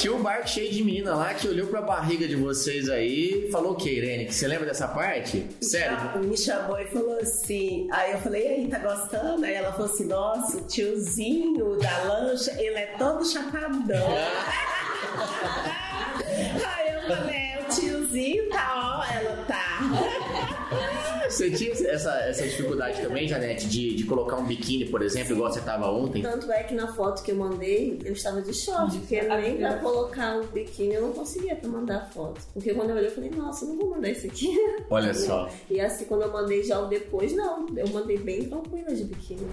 Tinha um barco cheio de menina lá que olhou pra barriga de vocês aí e falou o que, Irene? Você lembra dessa parte? Sério? Me chamou e falou assim. Aí eu falei, e aí, tá gostando? Aí ela falou assim: nossa, o tiozinho da lancha, ele é todo chapadão. Você tinha essa, essa dificuldade também, Janete, de, de colocar um biquíni, por exemplo, igual você tava ontem? Tanto é que na foto que eu mandei, eu estava de short, porque nem pra colocar um biquíni eu não conseguia pra mandar foto. Porque quando eu olhei, eu falei, nossa, eu não vou mandar isso aqui. Olha só. E assim, quando eu mandei já o depois, não, eu mandei bem tranquila de biquíni.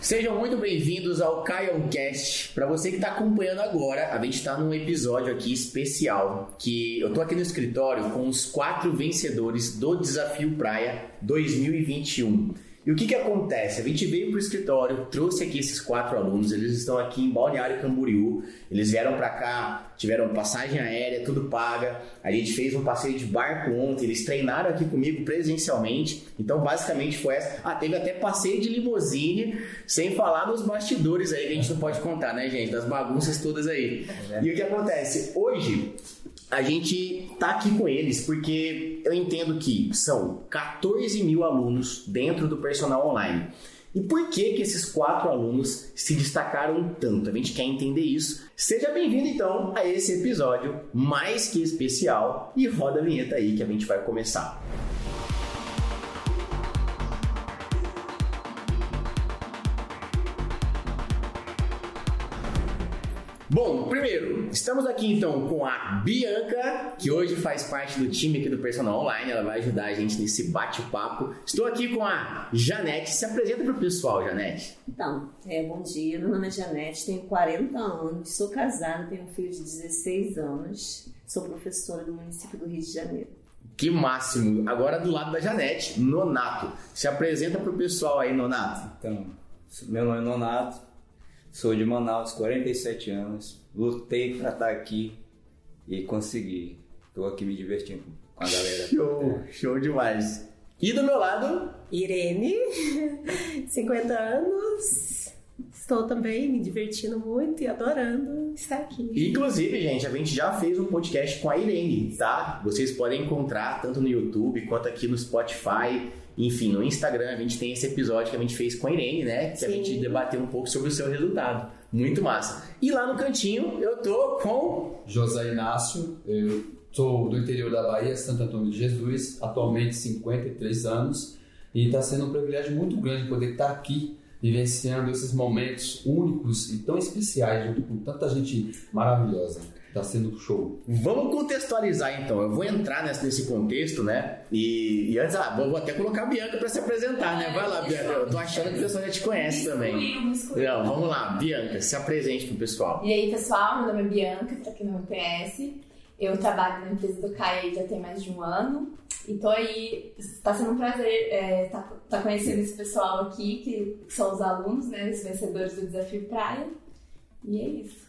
Sejam muito bem-vindos ao Cast. Para você que está acompanhando agora, a gente está num episódio aqui especial que eu tô aqui no escritório com os quatro vencedores do Desafio Praia 2021. E o que que acontece? A gente veio para o escritório, trouxe aqui esses quatro alunos, eles estão aqui em Balneário Camboriú, eles vieram para cá, tiveram passagem aérea, tudo paga. A gente fez um passeio de barco ontem, eles treinaram aqui comigo presencialmente. Então, basicamente foi essa. Ah, teve até passeio de limusine, sem falar nos bastidores aí que a gente não pode contar, né, gente? Das bagunças todas aí. É. E o que acontece? Hoje, a gente tá aqui com eles porque eu entendo que são 14 mil alunos dentro do personal online. E por que que esses quatro alunos se destacaram tanto? A gente quer entender isso. Seja bem-vindo então a esse episódio mais que especial e roda a vinheta aí que a gente vai começar. Bom, primeiro, estamos aqui então com a Bianca, que hoje faz parte do time aqui do Personal Online, ela vai ajudar a gente nesse bate-papo. Estou aqui com a Janete, se apresenta para o pessoal, Janete. Então, é, bom dia, meu nome é Janete, tenho 40 anos, sou casada, tenho um filho de 16 anos, sou professora do município do Rio de Janeiro. Que máximo! Agora do lado da Janete, Nonato. Se apresenta para o pessoal aí, Nonato. Então, meu nome é Nonato, Sou de Manaus, 47 anos. Lutei para estar tá aqui e consegui. Estou aqui me divertindo com a galera. Show, show demais. E do meu lado, Irene, 50 anos. Estou também me divertindo muito e adorando estar aqui. Inclusive, gente, a gente já fez um podcast com a Irene, tá? Vocês podem encontrar tanto no YouTube quanto aqui no Spotify. Enfim, no Instagram a gente tem esse episódio que a gente fez com a Irene, né? Que Sim. a gente debateu um pouco sobre o seu resultado. Muito massa. E lá no cantinho eu tô com. José Inácio, eu sou do interior da Bahia, Santo Antônio de Jesus, atualmente 53 anos. E está sendo um privilégio muito grande poder estar aqui vivenciando esses momentos únicos e tão especiais junto com tanta gente maravilhosa. Tá sendo show. Vamos contextualizar então. Eu vou entrar nesse, nesse contexto, né? E, e antes, ah, vou, até colocar a Bianca para se apresentar, né? Vai lá, Bianca. Eu tô achando que o pessoal já te conhece também. Não, vamos lá, Bianca, se apresente pro pessoal. E aí, pessoal, meu nome é Bianca, pra quem não me conhece. Eu trabalho na empresa do CAE já tem mais de um ano. E tô aí, está sendo um prazer é, tá, tá conhecendo esse pessoal aqui, que são os alunos, né? Os vencedores do Desafio Praia. E é isso.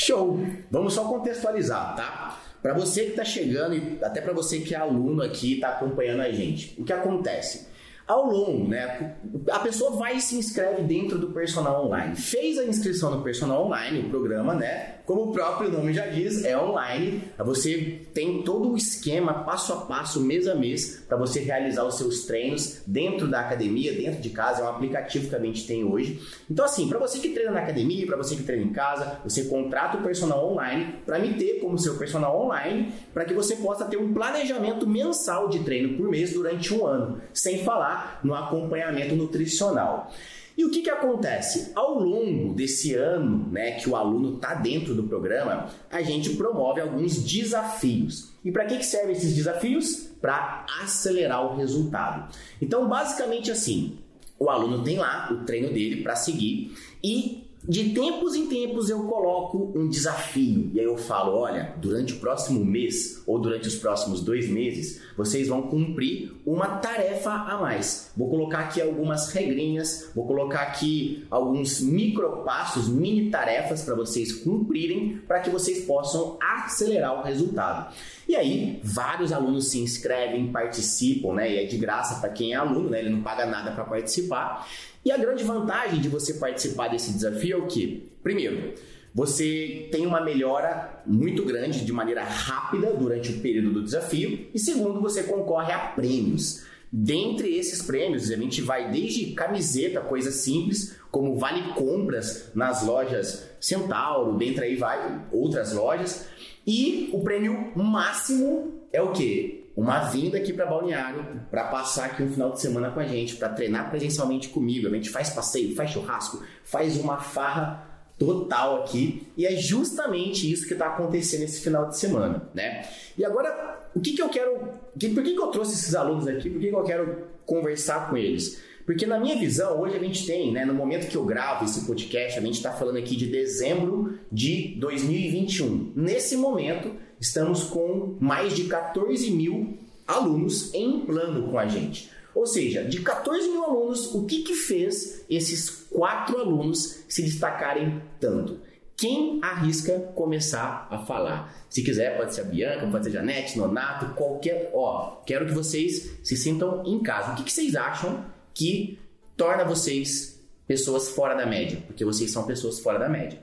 Show! Vamos só contextualizar, tá? Para você que está chegando e até para você que é aluno aqui está acompanhando a gente, o que acontece? Ao longo, né? A pessoa vai e se inscreve dentro do personal online. Fez a inscrição no personal online, o programa, né? Como o próprio nome já diz, é online. Você tem todo o esquema, passo a passo, mês a mês, para você realizar os seus treinos dentro da academia, dentro de casa. É um aplicativo que a gente tem hoje. Então, assim, para você que treina na academia, para você que treina em casa, você contrata o personal online para me ter como seu personal online, para que você possa ter um planejamento mensal de treino por mês durante um ano, sem falar no acompanhamento nutricional. E o que, que acontece? Ao longo desse ano né, que o aluno está dentro do programa, a gente promove alguns desafios. E para que, que servem esses desafios? Para acelerar o resultado. Então, basicamente assim, o aluno tem lá o treino dele para seguir e de tempos em tempos eu coloco um desafio e aí eu falo: olha, durante o próximo mês ou durante os próximos dois meses, vocês vão cumprir uma tarefa a mais. Vou colocar aqui algumas regrinhas, vou colocar aqui alguns micropassos, mini tarefas para vocês cumprirem para que vocês possam acelerar o resultado. E aí, vários alunos se inscrevem, participam, né? E é de graça para quem é aluno, né? Ele não paga nada para participar. E a grande vantagem de você participar desse desafio é o que? Primeiro, você tem uma melhora muito grande de maneira rápida durante o período do desafio. E segundo, você concorre a prêmios. Dentre esses prêmios, a gente vai desde camiseta, coisas simples, como vale compras nas lojas Centauro, dentre aí vai outras lojas. E o prêmio máximo é o quê? Uma vinda aqui para Balneário para passar aqui um final de semana com a gente, para treinar presencialmente comigo. A gente faz passeio, faz churrasco, faz uma farra total aqui. E é justamente isso que está acontecendo esse final de semana, né? E agora, o que, que eu quero. Por que, que eu trouxe esses alunos aqui? Por que, que eu quero conversar com eles? Porque na minha visão, hoje a gente tem, né, no momento que eu gravo esse podcast, a gente está falando aqui de dezembro de 2021. Nesse momento, estamos com mais de 14 mil alunos em plano com a gente. Ou seja, de 14 mil alunos, o que, que fez esses quatro alunos se destacarem tanto? Quem arrisca começar a falar? Se quiser, pode ser a Bianca, pode ser a Janete, Nonato, qualquer. Ó, quero que vocês se sintam em casa. O que, que vocês acham que torna vocês pessoas fora da média? Porque vocês são pessoas fora da média.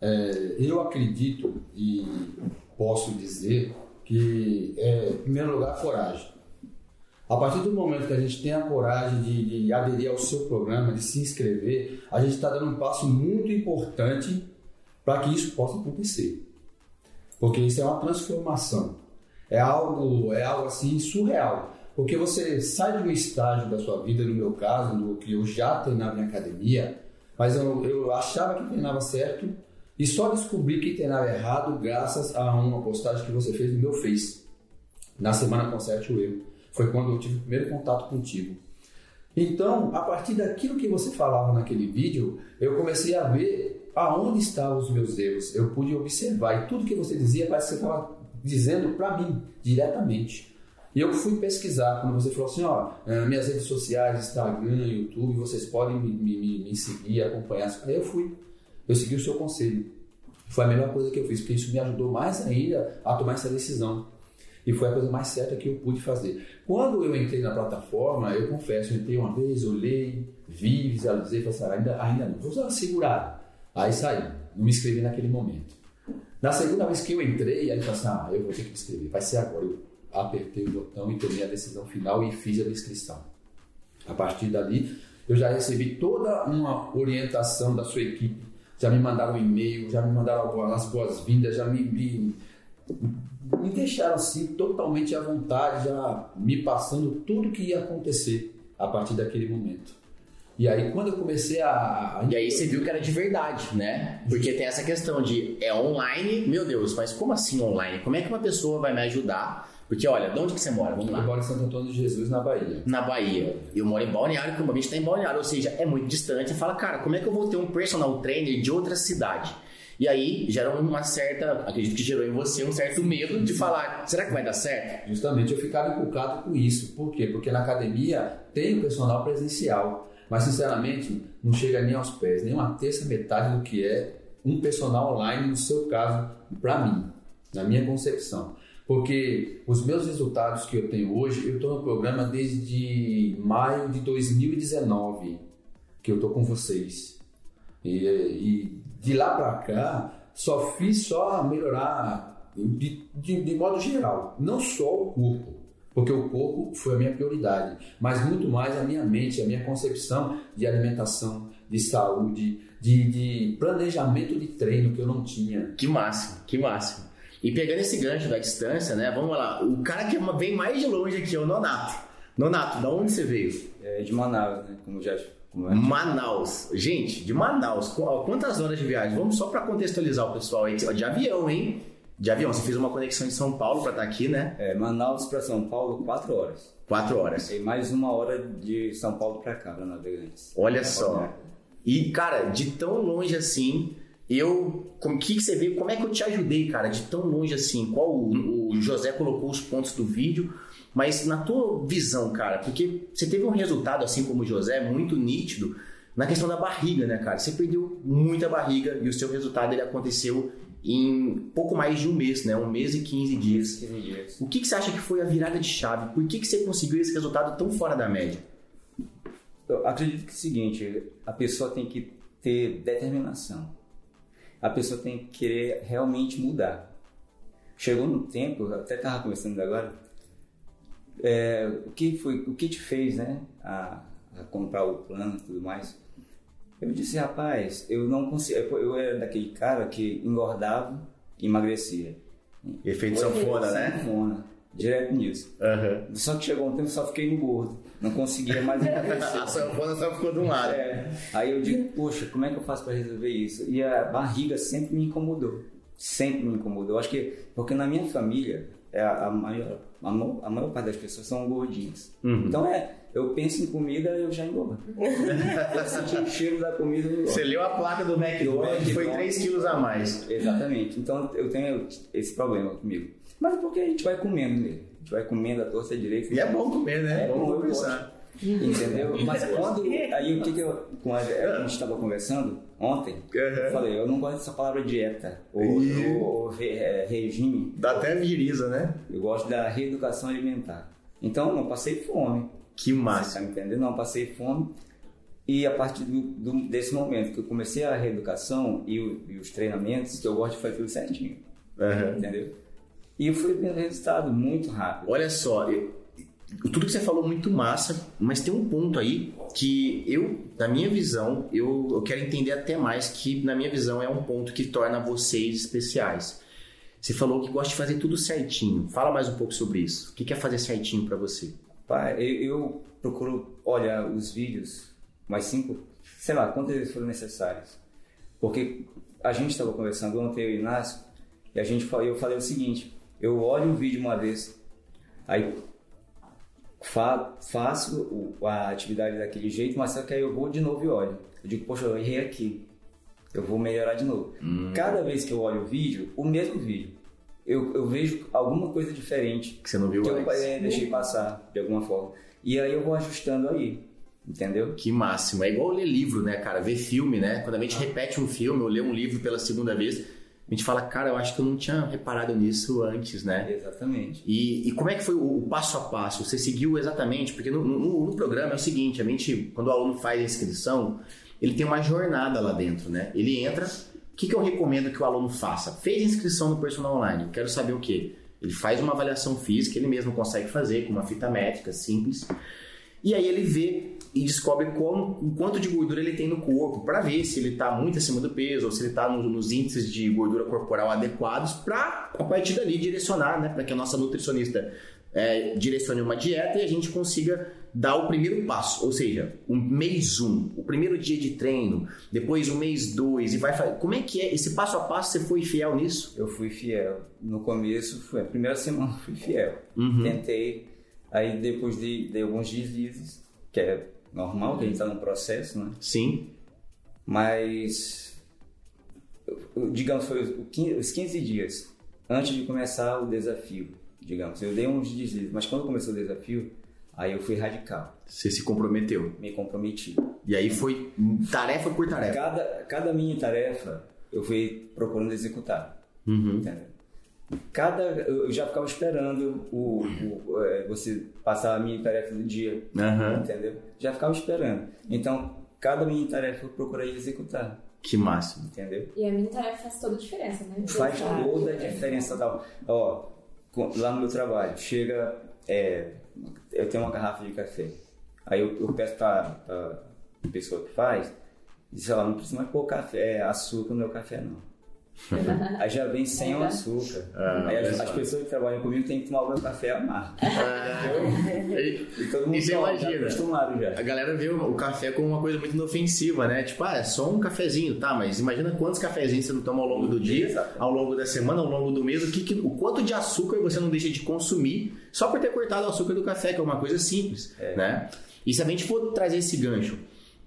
É, eu acredito e posso dizer que, é, em primeiro lugar, coragem. A partir do momento que a gente tem a coragem de, de aderir ao seu programa, de se inscrever, a gente está dando um passo muito importante para que isso possa acontecer. Porque isso é uma transformação. É algo, é algo assim surreal. Porque você sai de um estágio da sua vida, no meu caso, no que eu já treinava em academia, mas eu, eu achava que treinava certo e só descobri que treinava errado graças a uma postagem que você fez no meu Face, na semana Conserte o Erro. Foi quando eu tive o primeiro contato contigo. Então, a partir daquilo que você falava naquele vídeo, eu comecei a ver aonde estavam os meus erros. Eu pude observar e tudo que você dizia parece que você estava dizendo para mim diretamente. E eu fui pesquisar quando você falou assim, ó, eh, minhas redes sociais, Instagram, YouTube, vocês podem me, me, me seguir, acompanhar. Aí eu fui, eu segui o seu conselho. Foi a melhor coisa que eu fiz, porque isso me ajudou mais ainda a tomar essa decisão. E foi a coisa mais certa que eu pude fazer. Quando eu entrei na plataforma, eu confesso, eu entrei uma vez, olhei, vi, visualizei, falei assim, ainda, ainda não, vou usar segurada. Aí saí, não me inscrevi naquele momento. Na segunda vez que eu entrei, aí eu falei assim, ah, eu vou ter que me inscrever, vai ser agora. Eu apertei o botão e tomei a decisão final e fiz a inscrição. A partir dali, eu já recebi toda uma orientação da sua equipe, já me mandaram um e-mail, já me mandaram as boas-vindas, já me, me me deixaram assim totalmente à vontade, já me passando tudo que ia acontecer a partir daquele momento. E aí quando eu comecei a, E aí você viu que era de verdade, né? Porque tem essa questão de é online, meu Deus, mas como assim online? Como é que uma pessoa vai me ajudar? Porque olha, de onde que você mora? Vamos lá. Eu moro em Santo Antônio de Jesus, na Bahia. Na Bahia. Eu moro em Balneário, como a gente está em Balneário, ou seja, é muito distante. Fala, cara, como é que eu vou ter um personal trainer de outra cidade? E aí gera uma certa, acredito que gerou em você um certo medo de falar, será que vai dar certo? Justamente, eu ficava inculcado com isso. Por quê? Porque na academia tem o personal presencial, mas sinceramente não chega nem aos pés, nem uma terça metade do que é um personal online, no seu caso, para mim, na minha concepção. Porque os meus resultados que eu tenho hoje, eu estou no programa desde maio de 2019, que eu estou com vocês. E, e de lá para cá, só fiz só melhorar de, de, de, modo geral, não só o corpo, porque o corpo foi a minha prioridade, mas muito mais a minha mente, a minha concepção de alimentação, de saúde, de, de planejamento de treino que eu não tinha. Que máximo, que máximo. E pegando esse gancho da distância, né? Vamos lá, o cara que vem mais de longe aqui é o Nonato. Nonato, da onde você veio? É de Manaus, né? Como já é? Manaus. Gente, de Manaus, quantas horas de viagem? Vamos só para contextualizar o pessoal aí. De avião, hein? De avião. Você fez uma conexão em São Paulo para estar tá aqui, né? É, Manaus para São Paulo, quatro horas. Quatro horas. E mais uma hora de São Paulo para cá, para Navegantes. Olha só. E, cara, de tão longe assim, eu. Como que, que você veio? Como é que eu te ajudei, cara? De tão longe assim? Qual o, o José colocou os pontos do vídeo? Mas na tua visão, cara, porque você teve um resultado, assim como o José, muito nítido na questão da barriga, né, cara? Você perdeu muita barriga e o seu resultado ele aconteceu em pouco mais de um mês, né? Um mês e 15 dias. 15 dias. O que, que você acha que foi a virada de chave? Por que, que você conseguiu esse resultado tão fora da média? Eu acredito que é o seguinte, a pessoa tem que ter determinação. A pessoa tem que querer realmente mudar. Chegou no tempo, eu até estava conversando agora, é, o que foi, o que te fez, né, a, a comprar o plano e tudo mais? Eu disse, rapaz, eu não consigo, eu era daquele cara que engordava e emagrecia. Efeito sanfona, né? Sanfona, direto nisso. Aham. Só que chegou um tempo só fiquei no gordo. Não conseguia mais emagrecer. A sanfona só ficou de um lado. É. Aí eu digo, poxa, como é que eu faço para resolver isso? E a barriga sempre me incomodou. Sempre me incomodou. Eu acho que, porque na minha família, é a, a maior, a, maior, a maior parte das pessoas são gordinhas. Uhum. Então é, eu penso em comida, eu já engordo. eu senti o cheiro da comida, eu engordo. Você leu a placa do McDonald's e foi 3 quilos a mais. Exatamente. Então eu tenho esse problema comigo. Mas é porque a gente vai comendo mesmo. A gente vai comendo a torta direita. E é bom comer, né? É bom, eu conversar. Entendeu? Mas quando. Aí o que, que eu. Com a, a gente estava conversando ontem, eu falei, eu não gosto dessa palavra dieta ou, Ih. ou- ou re- é, regime. Dá até viriza, né? Eu gosto da reeducação alimentar. Então eu não passei fome. Que Você massa. tá me entendendo? Não passei fome. E a partir do, do- desse momento que eu comecei a reeducação e, o- e os treinamentos, que eu gosto de fazer tudo certinho. Aham. Entendeu? E eu fui vendo resultado muito rápido. Olha só, eu- tudo que você falou muito massa, mas tem um ponto aí que eu, na minha visão, eu, eu quero entender até mais que, na minha visão, é um ponto que torna vocês especiais. Você falou que gosta de fazer tudo certinho. Fala mais um pouco sobre isso. O que é fazer certinho pra você? Pai, eu, eu procuro olhar os vídeos, mais cinco, sei lá, quantas vezes foram necessários. Porque a gente estava conversando ontem, eu e o Inácio, e a gente, eu falei o seguinte, eu olho um vídeo uma vez, aí fa, faço o- a atividade daquele jeito, mas só que aí eu vou de novo e olho. Eu digo, poxa, eu errei aqui, eu vou melhorar de novo. Cada vez que eu olho o vídeo, o mesmo vídeo, eu, eu vejo alguma coisa diferente Que você não viu que eu antes. é, deixei passar de alguma forma. E aí eu vou ajustando aí, entendeu? Que máximo. É igual ler livro, né, cara? Ver filme, né? Quando a gente repete um filme ou lê um livro pela segunda vez, a gente fala, cara, eu acho que eu não tinha reparado nisso antes, né? Exatamente. E, e como é que foi o, o passo a passo? Você seguiu exatamente? Porque no, no- no programa é o seguinte, a gente, quando o aluno faz a inscrição, ele tem uma jornada lá dentro, né? Ele entra, o que, que eu recomendo que o aluno faça? Fez inscrição no personal online, eu quero saber o quê? Ele faz uma avaliação física, ele mesmo consegue fazer com uma fita métrica simples. E aí ele vê e descobre como, o quanto de gordura ele tem no corpo, para ver se ele está muito acima do peso ou se ele está nos índices de gordura corporal adequados, para a partir dali direcionar, né, para que a nossa nutricionista é, direcione uma dieta e a gente consiga dar o primeiro passo, ou seja, o mês um, o primeiro dia de treino, depois o mês dois e vai fazer. Como é que é esse passo a passo? Você foi fiel nisso? Eu fui fiel. No começo, foi a primeira semana fui fiel. Uhum. Tentei, aí depois de, de alguns deslizes, que é normal, que a gente está no processo, né? Sim. Mas, digamos, foi os 15 os 15 dias antes de começar o desafio, digamos. Eu dei uns deslizes, mas quando começou o desafio, aí eu fui radical, Você se comprometeu. me comprometi. E aí foi tarefa por tarefa. Cada, cada minha tarefa eu fui procurando executar. Uhum. Entendeu? Cada, eu já ficava esperando o, o- é, você passar a minha tarefa do dia, Aham. entendeu? Já ficava esperando. Então, cada minha tarefa eu procurei executar, Que máximo. entendeu? E a minha tarefa faz toda a diferença, né? Faz toda a diferença. Tal. Ó, lá no meu trabalho, chega, é, eu tenho uma garrafa de café. Aí eu, eu peço pra, pra pessoa que faz, diz, ó, não precisa mais pôr café, é, açúcar no meu café, não. Aí já vem sem o açúcar. Ah, Aí as, as pessoas que trabalham comigo têm que tomar o meu café amargo. E- E todo mundo E você toma, imagina? já acostumado já. A galera vê o o café como uma coisa muito inofensiva, né? Tipo, ah, é só um cafezinho, tá? Mas imagina quantos cafezinhos você não toma ao longo do dia, Exato. ao longo da semana, ao longo do mês, o, que, que- o quanto de açúcar você não deixa de consumir só por ter cortado o açúcar do café, que é uma coisa simples, né? E se a gente for trazer esse gancho,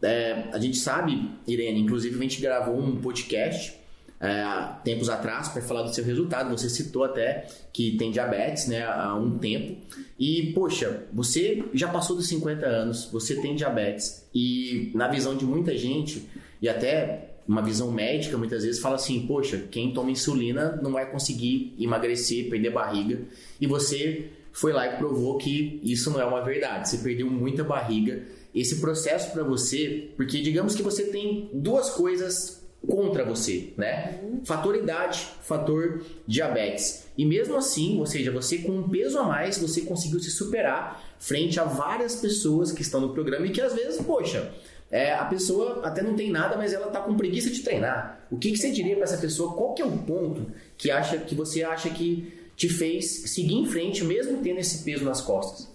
é, a gente sabe, Irene, inclusive a gente gravou um podcast é, tempos atrás para falar do seu resultado. Você citou até que tem diabetes né, há um tempo. E, poxa, você já passou dos 50 anos, você tem diabetes. E, na visão de muita gente, e até uma visão médica, muitas vezes fala assim: poxa, quem toma insulina não vai conseguir emagrecer, perder barriga. E você foi lá e provou que isso não é uma verdade. Você perdeu muita barriga esse processo para você, porque digamos que você tem duas coisas contra você, né? Fator idade, fator diabetes. E mesmo assim, ou seja, você com um peso a mais, você conseguiu se superar frente a várias pessoas que estão no programa e que às vezes, poxa, é, a pessoa até não tem nada, mas ela tá com preguiça de treinar. O que, que você diria para essa pessoa? Qual que é o ponto que acha que você acha que te fez seguir em frente, mesmo tendo esse peso nas costas?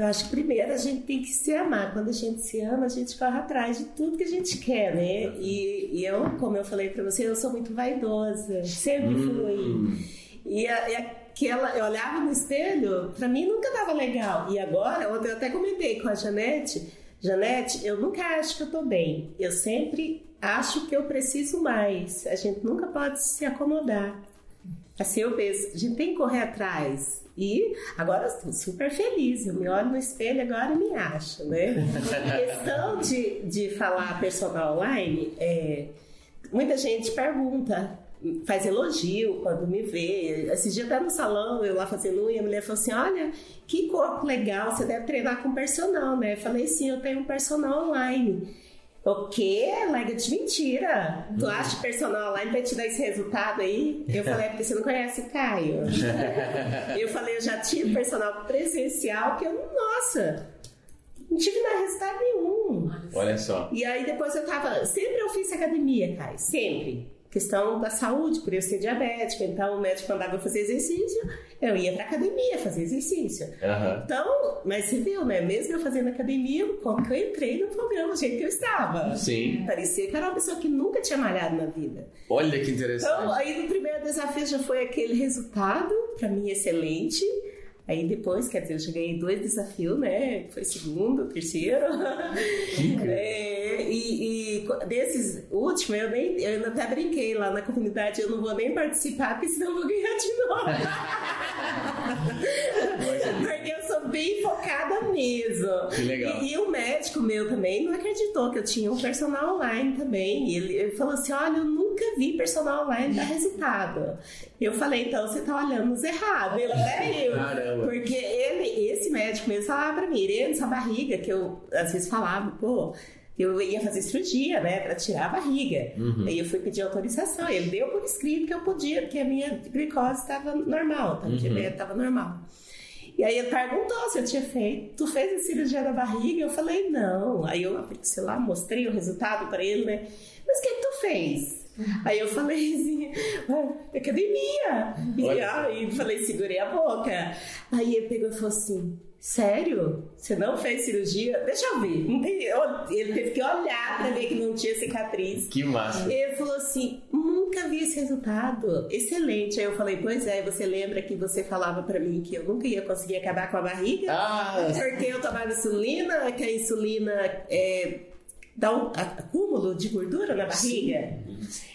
Eu acho que primeiro a gente tem que se amar. Quando a gente se ama, a gente corre atrás de tudo que a gente quer, né? E, e eu, como eu falei para você, eu sou muito vaidosa. Sempre Hum. fui. E, a- e aquela, eu olhava no espelho, pra mim nunca dava legal. E agora, ontem eu até comentei com a Janete, Janete, eu nunca acho que eu tô bem. Eu sempre acho que eu preciso mais. A gente nunca pode se acomodar. Assim eu penso, a gente tem que correr atrás. E agora estou super feliz. Eu me olho no espelho agora e me acho, né? Questão de, de falar personal online, é, muita gente pergunta, faz elogio quando me vê. Esse dia até no salão, eu lá fazendo unha, a mulher falou assim: Olha, que corpo legal, você deve treinar com personal, né? Eu falei: Sim, eu tenho um personal online. O quê? Lega de mentira. Tu acha que personal online vai te dar esse resultado aí? Eu falei, é porque você não conhece o Caio. eu falei, eu já tive personal presencial que eu, nossa, não tive nada resultado nenhum. Olha só. E aí depois eu tava. Sempre eu fiz academia, Caio, sempre. Questão da saúde, por eu ser diabética, então o médico mandava eu fazer exercício, eu ia pra academia fazer exercício. Aham. Então, mas você viu, né? Mesmo eu fazendo academia, como que eu entrei no programa do jeito que eu estava. Sim. Parecia que era uma pessoa que nunca tinha malhado na vida. Olha que interessante. Então, aí no primeiro desafio já foi aquele resultado, pra mim, excelente. Aí depois, quer dizer, eu já ganhei dois desafios, né? Foi segundo, terceiro. É, e, e desses últimos, eu, nem, eu ainda até brinquei lá na comunidade, eu não vou nem participar, porque senão eu vou ganhar de novo. bem focada mesmo. Que legal. E, e o médico meu também não acreditou que eu tinha um personal online também. Ele, ele falou assim: olha, eu nunca vi personal online dar resultado. Eu falei, então você tá olhando os errados. Ele até eu. Caramba. Porque ele, esse médico mesmo falava pra mim, Irene, essa barriga, que eu às vezes falava, pô. Eu ia fazer cirurgia, né, pra tirar a barriga. Aí eu fui pedir autorização. Ele deu por escrito que eu podia, porque a minha glicose estava normal, tá? Diabetes estava normal. E aí ele perguntou se eu tinha feito. Tu fez a cirurgia da barriga? Eu falei, não. Aí eu abri o celular, mostrei o resultado pra ele, né? Mas o que, que tu fez? Aí eu falei assim, "Ah, academia. E aí falei, segurei a boca. Aí ele pegou e falou assim. Sério? Você não fez cirurgia? Deixa eu ver. Ele teve que olhar pra ver que não tinha cicatriz. Que massa. Ele falou assim: nunca vi esse resultado. Excelente. Aí eu falei: pois é, você lembra que você falava pra mim que eu nunca ia conseguir acabar com a barriga? Ah, Porque eu tomava insulina, que a insulina é, dá um acúmulo de gordura na barriga.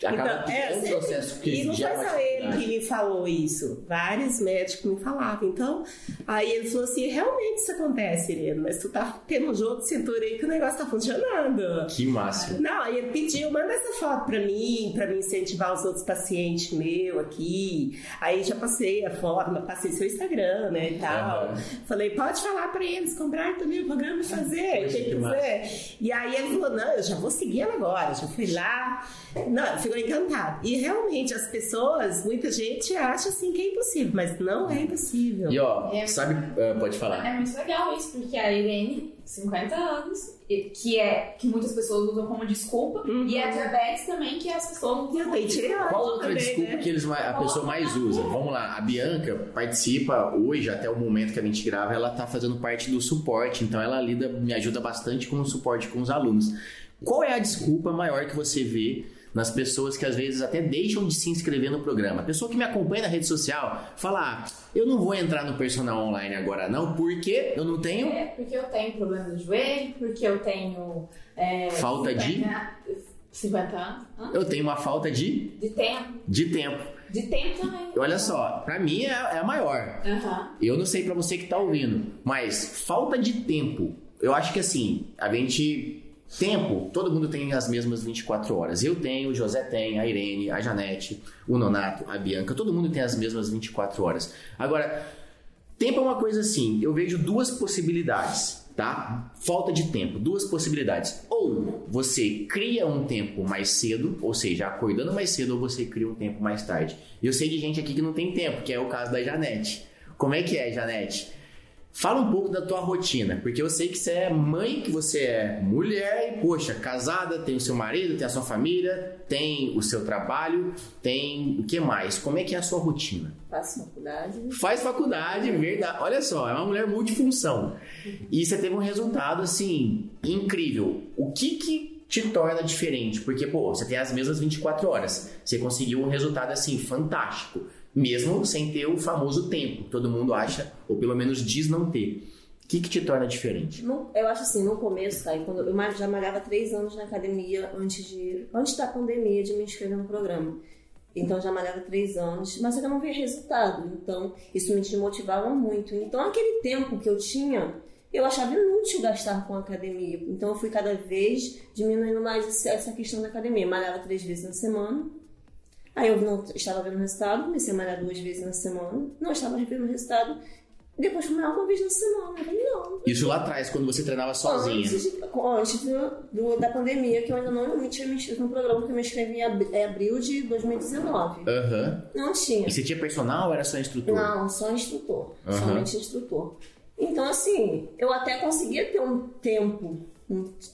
acaba é, é um sempre- processo que E não foi uma só ele que me falou isso. Vários médicos me falavam. Então, aí ele falou assim: realmente isso acontece, Irene, mas tu tá tendo um jogo de cintura aí que o negócio tá funcionando. Que máximo. Não, aí ele pediu, manda essa foto pra mim, pra me incentivar os outros pacientes meu aqui. Aí já passei a foto, passei seu Instagram, né, e tal. Aham. Falei, pode falar pra eles, comprar também o programa e fazer, Poxa, quem que quiser. E aí ele falou, não, eu já vou seguir ela agora. Já fui lá. Não, ficou encantado. E realmente, as pessoas, muita gente acha assim que é impossível, mas não é impossível. E ó, É. sabe, ah, pode falar. É muito legal isso, porque a Irene, 50 anos, que é que muitas pessoas usam como desculpa, Uhum. e a diabetes também, que as pessoas desculpa. tireoide Qual outra também, desculpa né? que eles, a pessoa mais usa? Vamos lá, a Bianca participa hoje, até o momento que a gente grava, ela tá fazendo parte do suporte, então ela lida, me ajuda bastante com o suporte com os alunos. Qual é a desculpa maior que você vê nas pessoas que às vezes até deixam de se inscrever no programa? A pessoa que me acompanha na rede social fala: ah, eu não vou entrar no personal online agora, não, porque eu não tenho É, porque eu tenho problema no joelho, porque eu tenho. é, Falta de? 50, 50 anos. Hã? eu tenho uma falta de, De tempo. de tempo. De tempo também. Olha só, pra mim é, é a maior. Aham. Eu não sei pra você que tá ouvindo, mas falta de tempo. Eu acho que assim, a gente. Tempo, todo mundo tem as mesmas 24 horas. Eu tenho, o José tem, a Irene, a Janete, o Nonato, a Bianca, todo mundo tem as mesmas 24 horas. Agora, tempo é uma coisa assim, eu vejo duas possibilidades. tá? Falta de tempo, duas possibilidades. Ou você cria um tempo mais cedo, ou seja, acordando mais cedo, ou você cria um tempo mais tarde. Eu sei de gente aqui que não tem tempo, que é o caso da Janete. Como é que é, Janete? Fala um pouco da tua rotina, porque eu sei que você é mãe, que você é mulher e, poxa, casada, tem o seu marido, tem a sua família, tem o seu trabalho, tem o que mais? Como é que é a sua rotina? Faço faculdade. Faz faculdade, verdade. Olha só, é uma mulher multifunção. E você teve um resultado, assim, incrível. O que que te torna diferente? Porque, pô, você tem as mesmas 24 horas. Você conseguiu um resultado, assim, fantástico mesmo sem ter o famoso tempo, todo mundo acha, ou pelo menos diz não ter. O que, que te torna diferente? Eu acho assim, no começo, tá, quando eu já malhava três anos na academia antes, de, antes da pandemia de me inscrever no programa. Então já malhava três anos, mas eu não via resultado. Então isso me desmotivava muito. Então aquele tempo que eu tinha, eu achava inútil gastar com academia. Então eu fui cada vez diminuindo mais essa questão da academia. malhava três vezes na semana Aí eu não estava vendo o resultado, comecei a malhar duas vezes na semana, não estava vendo o resultado, depois fui malhar uma vez na semana. Eu falei, não. Isso lá atrás, quando você treinava sozinha? Antes, de, antes do, da pandemia, que eu ainda não me tinha me inscrito no programa, porque eu me inscrevi em abril de 2019. Aham. Uhum. Não tinha. E você tinha personal ou era só instrutor? Não, só instrutor. Uhum. Somente instrutor. Então, assim, eu até conseguia ter um tempo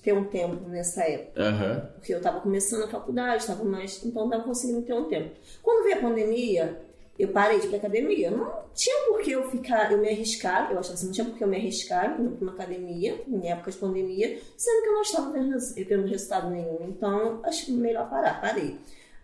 ter um tempo nessa época. Uhum. Porque eu estava começando a faculdade, estava mais. Então estava conseguindo ter um tempo. Quando veio a pandemia, eu parei de ir pra academia. Não tinha por que eu ficar, eu me arriscar, eu achava assim, não tinha por que eu me arriscar para uma academia, em época de pandemia, sendo que eu não estava vendo, vendo resultado nenhum. Então, acho melhor parar, parei.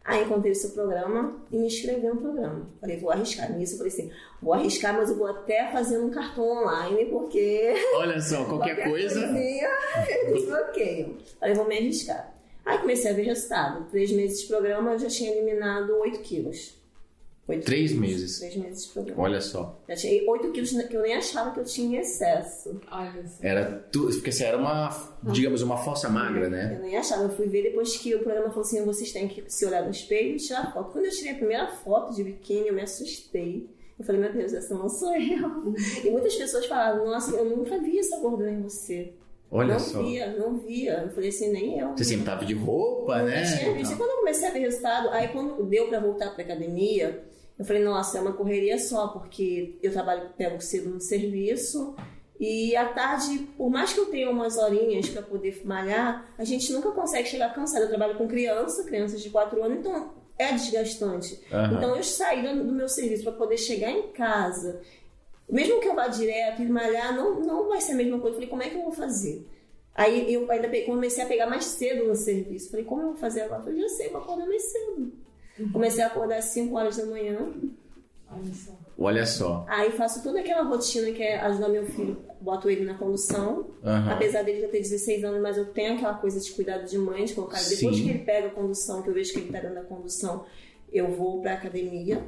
Aí encontrei o seu programa e me inscrevi no programa. Falei, vou arriscar. Nisso eu falei assim, vou arriscar, mas eu vou até fazer um cartão online, porque. Olha só, qualquer, qualquer coisa. Bloqueiam. Falei, vou me arriscar. Aí comecei a ver resultado. Três meses de programa eu já tinha eliminado 8 quilos. Oito Três quilos, meses. Três meses de programa. Olha só. Já tinha 8 quilos que eu nem achava que eu tinha excesso. Olha só. Era tudo, porque você era uma, digamos, uma fossa magra, né? Eu nem achava. Eu fui ver depois que o programa falou assim: vocês têm que se olhar no espelho e tirar foto. Quando eu tirei a primeira foto de biquíni, eu me assustei. Eu falei, meu Deus, essa não sou eu. E muitas pessoas falaram, nossa, eu nunca vi essa gordura em você. Olha não só. Não via, não via. Eu falei assim, nem eu. Você sempre tava de roupa, eu né? Tinha visto. E quando eu comecei a ver resultado, aí quando deu pra voltar pra academia, eu falei, nossa, é uma correria só, porque eu trabalho, pego cedo no serviço, e à tarde, por mais que eu tenha umas horinhas para poder malhar, a gente nunca consegue chegar cansado. Eu trabalho com criança, crianças de 4 anos, então é desgastante. Uhum. Então eu saí do meu serviço para poder chegar em casa. Mesmo que eu vá direto e malhar, não, não vai ser a mesma coisa. Eu falei, como é que eu vou fazer? Aí eu ainda comecei a pegar mais cedo no serviço. Falei, como eu vou fazer agora? Eu falei, já sei, vou acordar mais cedo. Comecei a acordar às 5 horas da manhã. Olha só. Olha só. Aí faço toda aquela rotina que é ajudar meu filho. Boto ele na condução. Uhum. Apesar dele já ter 16 anos, mas eu tenho aquela coisa de cuidado de mãe, de colocar. Sim. Depois que ele pega a condução, que eu vejo que ele tá dando a condução, eu vou pra academia.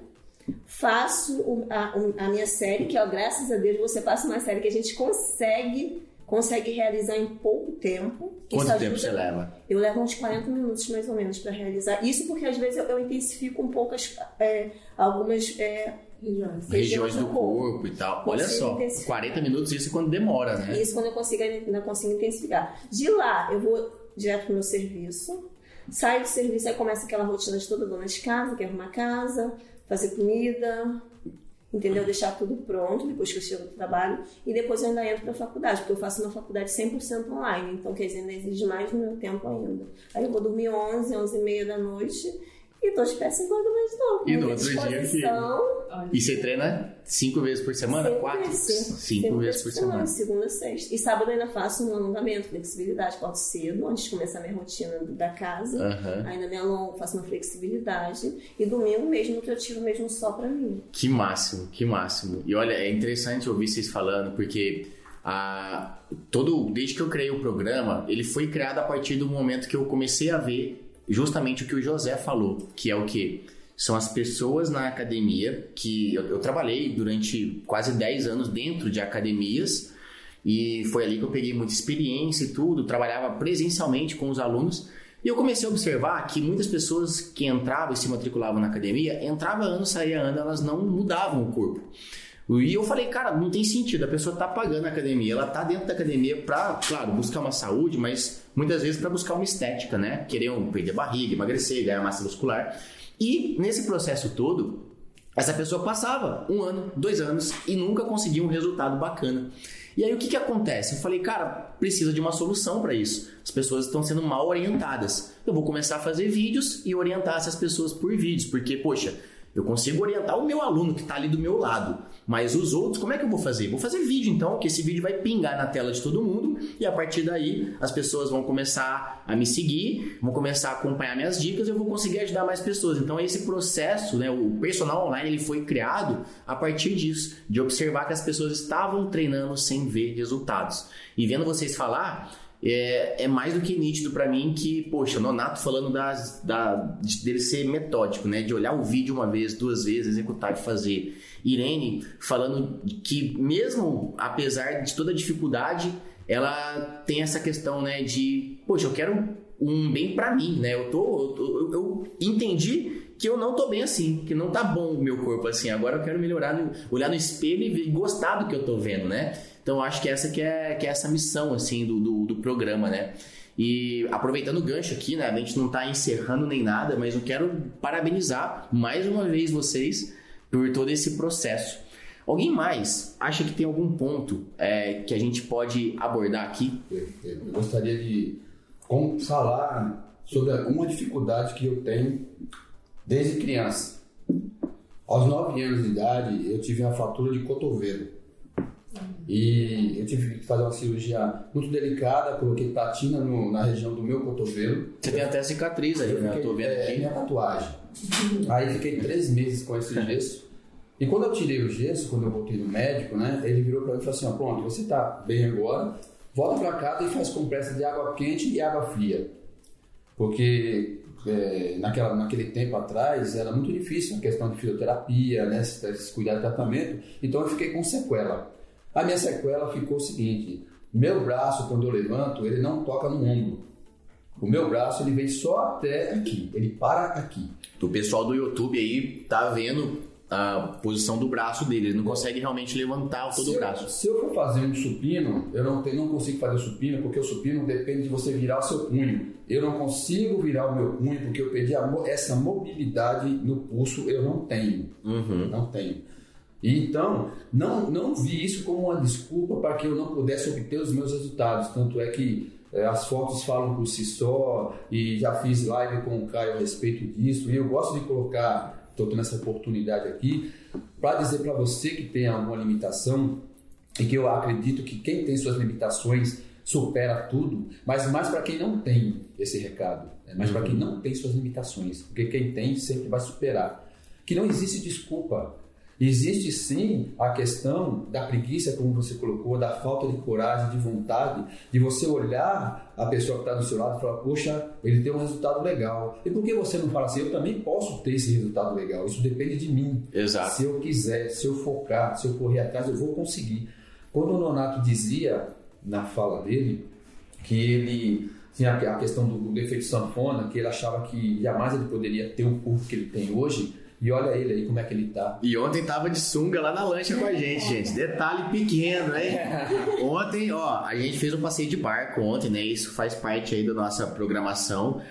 Faço a, a minha série, que ó, graças a Deus você passa uma série que a gente consegue consegue realizar em pouco tempo. Quanto tempo você leva? Eu levo uns 40 minutos mais ou menos para realizar. Isso porque às vezes eu, eu intensifico um pouco as, é, algumas é, regiões. regiões do corpo, corpo e tal. Olha só, 40 minutos isso quando demora, né? Isso quando eu consigo, ainda consigo intensificar. De lá eu vou direto pro meu serviço. Saio do serviço, aí começa aquela rotina de toda dona de casa, que é arrumar casa, fazer comida, entendeu? Deixar tudo pronto depois que eu chego do trabalho e depois eu ainda entro para a faculdade, porque eu faço uma faculdade 100% online, então quer dizer, ainda exige mais do meu tempo ainda. Aí eu vou dormir 11, 11 e meia da noite e tô de pé 5 horas da manhã de novo. E no outro dia, filho. E você treina cinco vezes por semana? Cinco Quatro? vezes, cinco, cinco vezes por semana. Segunda, sexta. E sábado ainda faço um alongamento, flexibilidade. Acordo cedo, antes de começar a minha rotina da casa. Uhum. Ainda me alongo, faço uma flexibilidade. E domingo mesmo que eu tiro mesmo só pra mim. Que máximo, que máximo. E olha, é interessante ouvir vocês falando, porque a, todo, desde que eu criei o programa, ele foi criado a partir do momento que eu comecei a ver justamente o que o José falou, que é o que? São as pessoas na academia, que eu, eu, trabalhei durante quase 10 anos dentro de academias, e foi ali que eu peguei muita experiência e tudo, trabalhava presencialmente com os alunos, e eu comecei a observar que muitas pessoas que entravam e se matriculavam na academia, entrava ano, saía ano, elas não mudavam o corpo. E eu falei, cara, não tem sentido. A pessoa tá pagando a academia, ela tá dentro da academia pra, claro, buscar uma saúde, mas muitas vezes para buscar uma estética, né? Querer um, perder barriga, emagrecer, ganhar massa muscular. E nesse processo todo, essa pessoa passava um ano, dois anos e nunca conseguia um resultado bacana. E aí o que, que acontece? Eu falei, cara, precisa de uma solução para isso. As pessoas estão sendo mal orientadas. Eu vou começar a fazer vídeos e orientar essas pessoas por vídeos, porque, poxa, eu consigo orientar o meu aluno que está ali do meu lado. Mas os outros, como é que eu vou fazer? Vou fazer vídeo então, que esse vídeo vai pingar na tela de todo mundo e a partir daí as pessoas vão começar a me seguir, vão começar a acompanhar minhas dicas e eu vou conseguir ajudar mais pessoas. Então esse processo, né, o personal online, ele foi criado a partir disso, de observar que as pessoas estavam treinando sem ver resultados. E vendo vocês falar, é, é, mais do que nítido para mim que, poxa, Nonato falando das, da, dele ser metódico, né? De olhar o vídeo uma vez, duas vezes, executar e fazer. Irene falando que mesmo apesar de toda a dificuldade, ela tem essa questão, né? De, poxa, eu quero um bem para mim, né? Eu tô, eu, eu, entendi que eu não tô bem assim, que não tá bom o meu corpo assim. Agora eu quero melhorar, olhar no espelho e gostar do que eu tô vendo, né? Então acho que essa que é, que é essa missão assim do, do, do programa, né? E aproveitando o gancho aqui, né? A gente não está encerrando nem nada, mas eu quero parabenizar mais uma vez vocês por todo esse processo. Alguém mais acha que tem algum ponto é, que a gente pode abordar aqui? Eu gostaria de falar sobre alguma dificuldade que eu tenho desde criança. Aos 9 anos de idade, eu tive uma fratura de cotovelo. E eu tive que fazer uma cirurgia muito delicada, coloquei platina no, na região do meu cotovelo. Você tem até cicatriz aí, né? Eu tô vendo é, aqui. minha tatuagem. Aí fiquei três meses com esse gesso. E quando eu tirei o gesso, quando eu voltei no médico, né, ele virou para mim e falou assim: ó, pronto, você tá bem agora, volta para casa e faz compressa de água quente e água fria. Porque é, naquela, naquele tempo atrás era muito difícil a questão de fisioterapia, né, esse cuidado de tratamento, então eu fiquei com sequela. A minha sequela ficou o seguinte: meu braço, quando eu levanto, ele não toca no ombro. O meu braço ele vem só até aqui, ele para aqui. O pessoal do YouTube aí tá vendo a posição do braço dele, ele não consegue realmente levantar todo se o braço. Eu, se eu for fazer um supino, eu não, tenho, não consigo fazer o supino porque o supino depende de você virar o seu punho. Eu não consigo virar o meu punho porque eu perdi a, essa mobilidade no pulso, eu não tenho. Uhum. Não tenho. Então, não, não vi isso como uma desculpa para que eu não pudesse obter os meus resultados. Tanto é que é, as fotos falam por si só e já fiz live com o Caio a respeito disso. E eu gosto de colocar, estou tendo essa oportunidade aqui, para dizer para você que tem alguma limitação e que eu acredito que quem tem suas limitações supera tudo, mas mais para quem não tem esse recado, é mais para quem não tem suas limitações, porque quem tem sempre vai superar. Que não existe desculpa. Existe sim a questão da preguiça, como você colocou, da falta de coragem, de vontade, de você olhar a pessoa que está do seu lado e falar: Poxa, ele tem um resultado legal. E por que você não fala assim? Eu também posso ter esse resultado legal. Isso depende de mim. Exato. Se eu quiser, se eu focar, se eu correr atrás, eu vou conseguir. Quando o Nonato dizia na fala dele que ele tinha a questão do, do defeito sanfona, que ele achava que jamais ele poderia ter o corpo que ele tem hoje e olha ele aí, como é que ele tá. E ontem tava de sunga lá na lancha com a gente, gente. Detalhe pequeno, hein? Ontem, ó, a gente fez um passeio de barco ontem, né? Isso faz parte aí da nossa programação.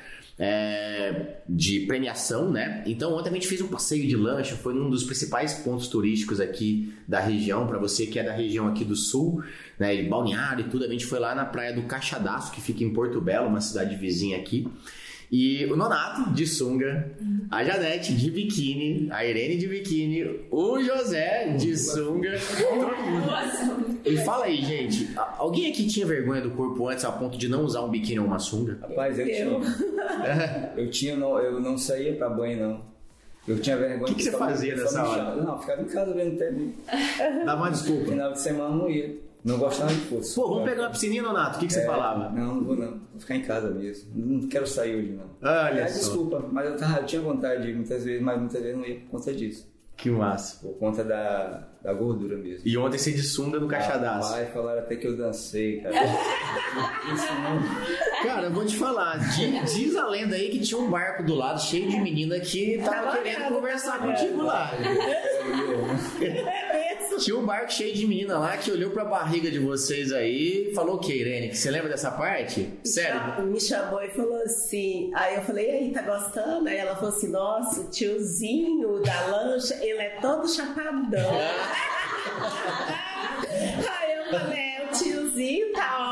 É, de premiação, né? Então ontem a gente fez um passeio de lancha, foi um dos principais pontos turísticos aqui da região, para você que é da região aqui do sul, né? De Balneário e tudo, a gente foi lá na praia do Caixadaço, que fica em Porto Belo, uma cidade vizinha aqui. E o Nonato de sunga, a Janete de biquíni, a Irene de biquíni, o José de sunga. E fala aí, gente, alguém aqui tinha vergonha do corpo antes a ponto de não usar um biquíni ou uma sunga? Rapaz, eu, tinha. eu tinha, não, eu não saía pra banho, não. Eu tinha vergonha. O que, que você fazia nessa hora? Não, ficava em casa vendo TV. Dava uma desculpa. Final de semana não ia. Não gostava de curso. Pô, vamos pegar uma piscininha, Nonato? O que, que você É, falava? Não, não vou não. Vou ficar em casa mesmo. Não quero sair hoje, não. Olha É, só. desculpa, mas eu, tava, eu tinha vontade de ir muitas vezes, mas muitas vezes não ia por conta disso. Que massa. Por conta da, da gordura mesmo. E ontem você de sunga no caixadaço. Pai, falaram até que eu dancei, cara. Isso não. Cara, eu vou te falar. Diz, diz a lenda aí que tinha um barco do lado cheio de menina que tava querendo conversar contigo lá. É mesmo. Tinha um barco cheio de mina lá que olhou pra barriga de vocês aí e falou o que, Irene? Você lembra dessa parte? Sério? Me chamou e falou assim. Aí eu falei, e aí, tá gostando? Aí ela falou assim: nossa, o tiozinho da lancha, ele é todo chapadão. aí eu falei, é, o tiozinho tá, tá.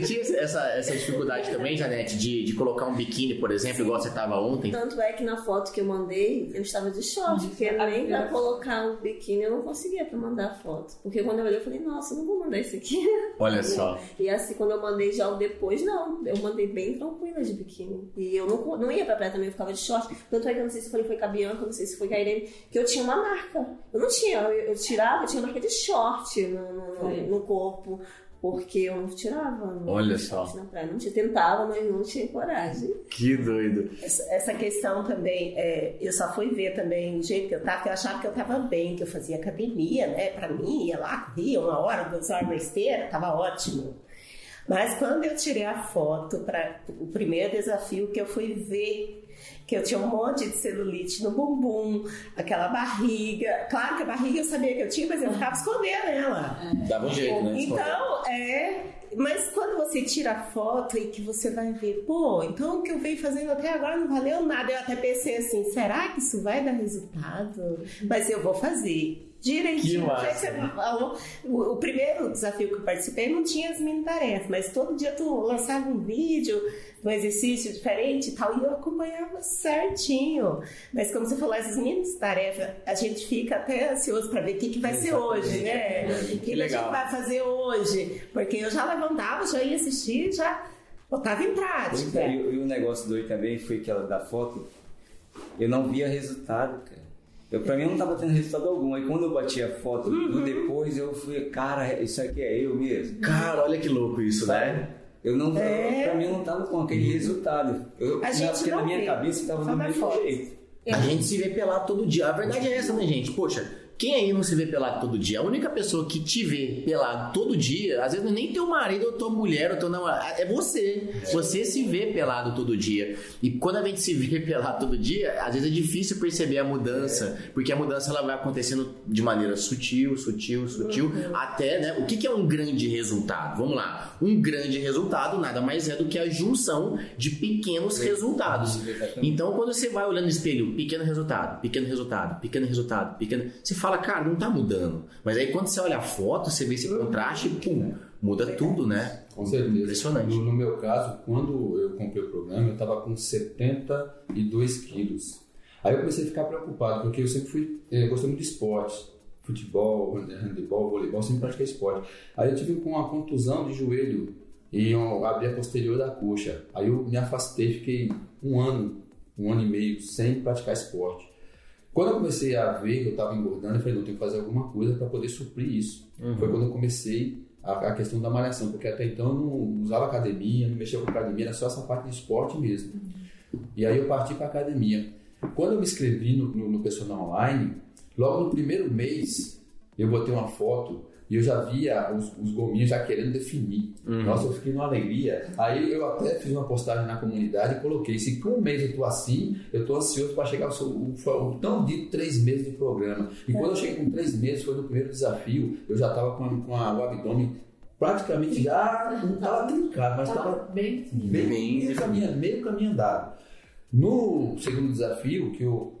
Você tinha essa, essa dificuldade também, Janete, de, de colocar um biquíni, por exemplo, igual você tava ontem? Tanto é que na foto que eu mandei, eu estava de short, porque nem pra colocar um biquíni eu não conseguia pra mandar foto. Porque quando eu olhei, eu falei, nossa, eu não vou mandar isso aqui. Olha só. E assim, quando eu mandei já o depois, não. Eu mandei bem tranquila de biquíni. E eu não, não ia pra praia também, eu ficava de short. Tanto é que eu não sei se foi, foi com a Bianca, não sei se foi com a Irene, que eu tinha uma marca. Eu não tinha, eu, eu tirava, eu tinha marca de short no, no, no, no corpo. Porque eu não tirava. Olha só. Na praia. Não tinha, tentava, mas não tinha coragem. Que doido. Essa, essa questão também, é, eu só fui ver também o jeito que eu tava, que eu achava que eu tava bem, que eu fazia academia, né? Pra mim, ia lá, corria uma hora, duas horas na esteira, tava ótimo. Mas quando eu tirei a foto para o primeiro desafio que eu fui ver, que eu tinha um monte de celulite no bumbum, aquela barriga. Claro que a barriga eu sabia que eu tinha, mas eu ficava escondendo ela. Dava um jeito, né? Então, é. Mas quando você tira a foto e que você vai ver, pô, então o que eu venho fazendo até agora não valeu nada. Eu até pensei assim, será que isso vai dar resultado? Mas eu vou fazer. Direitinho. O, o primeiro desafio que eu participei não tinha as mini tarefas, mas todo dia tu lançava um vídeo, um exercício diferente e tal, e eu acompanhava certinho. Mas como você falou, essas mini tarefas, a gente fica até ansioso para ver o que, que vai ser hoje, né? O que, que a gente vai fazer hoje? Porque eu já levantava, já ia assistir, já botava em prática. E, e o negócio doido também foi que ela da foto, eu não via resultado, cara. Eu, pra mim não tava tendo resultado algum. Aí quando eu bati a foto do depois, eu fui, cara, isso aqui é eu mesmo. Cara, olha que louco isso, né? Eu não, É. pra mim eu não tava com aquele resultado. Eu, A gente porque na não minha vê. cabeça tava Só do na mesmo foto. jeito. A gente se vê pelado todo dia. A verdade é essa, né, gente? Poxa, quem aí não se vê pelado todo dia? A única pessoa que te vê pelado todo dia, às vezes é nem teu marido ou tua mulher ou teu namorado, é você. Você se vê pelado todo dia. E quando a gente se vê pelado todo dia, às vezes é difícil perceber a mudança, porque a mudança ela vai acontecendo de maneira sutil, sutil, sutil, até, né? O que, que é um grande resultado? Vamos lá. Um grande resultado nada mais é do que a junção de pequenos resultados. Então, quando você vai olhando no espelho, pequeno resultado, pequeno resultado, pequeno resultado, pequeno. Você fala, cara, não tá mudando. Mas aí quando você olha a foto, você vê esse contraste, pum, muda tudo, né? Com certeza. Impressionante. No, no meu caso, quando eu comprei o programa, eu estava com 72 quilos. Aí eu comecei a ficar preocupado, porque eu sempre fui, eh, gostei muito de esporte. Futebol, handebol, voleibol, sempre pratiquei esporte. Aí eu tive com uma contusão de joelho e eu abri a posterior da coxa. Aí eu me afastei, fiquei um ano, um ano e meio sem praticar esporte. Quando eu comecei a ver que eu estava engordando, eu falei, não, tenho que fazer alguma coisa para poder suprir isso. Foi quando eu comecei a, a questão da malhação, porque até então eu não usava academia, não mexia com academia, era só essa parte de esporte mesmo. E aí eu parti para academia. Quando eu me inscrevi no, no, no personal online, logo no primeiro mês eu botei uma foto e eu já via os, os gominhos já querendo definir. Nossa, eu fiquei numa alegria. Aí eu até fiz uma postagem na comunidade e coloquei: se com um mês eu tô assim, eu tô ansioso para chegar ao, seu- o, o tão dito três meses de programa. E quando eu cheguei com três meses, foi no primeiro desafio, eu já tava com, a- com a- o abdômen praticamente já não tava trincado, mas tava Tava bem Meio, Bem meio, caminho, meio caminho andado. No segundo desafio, que eu.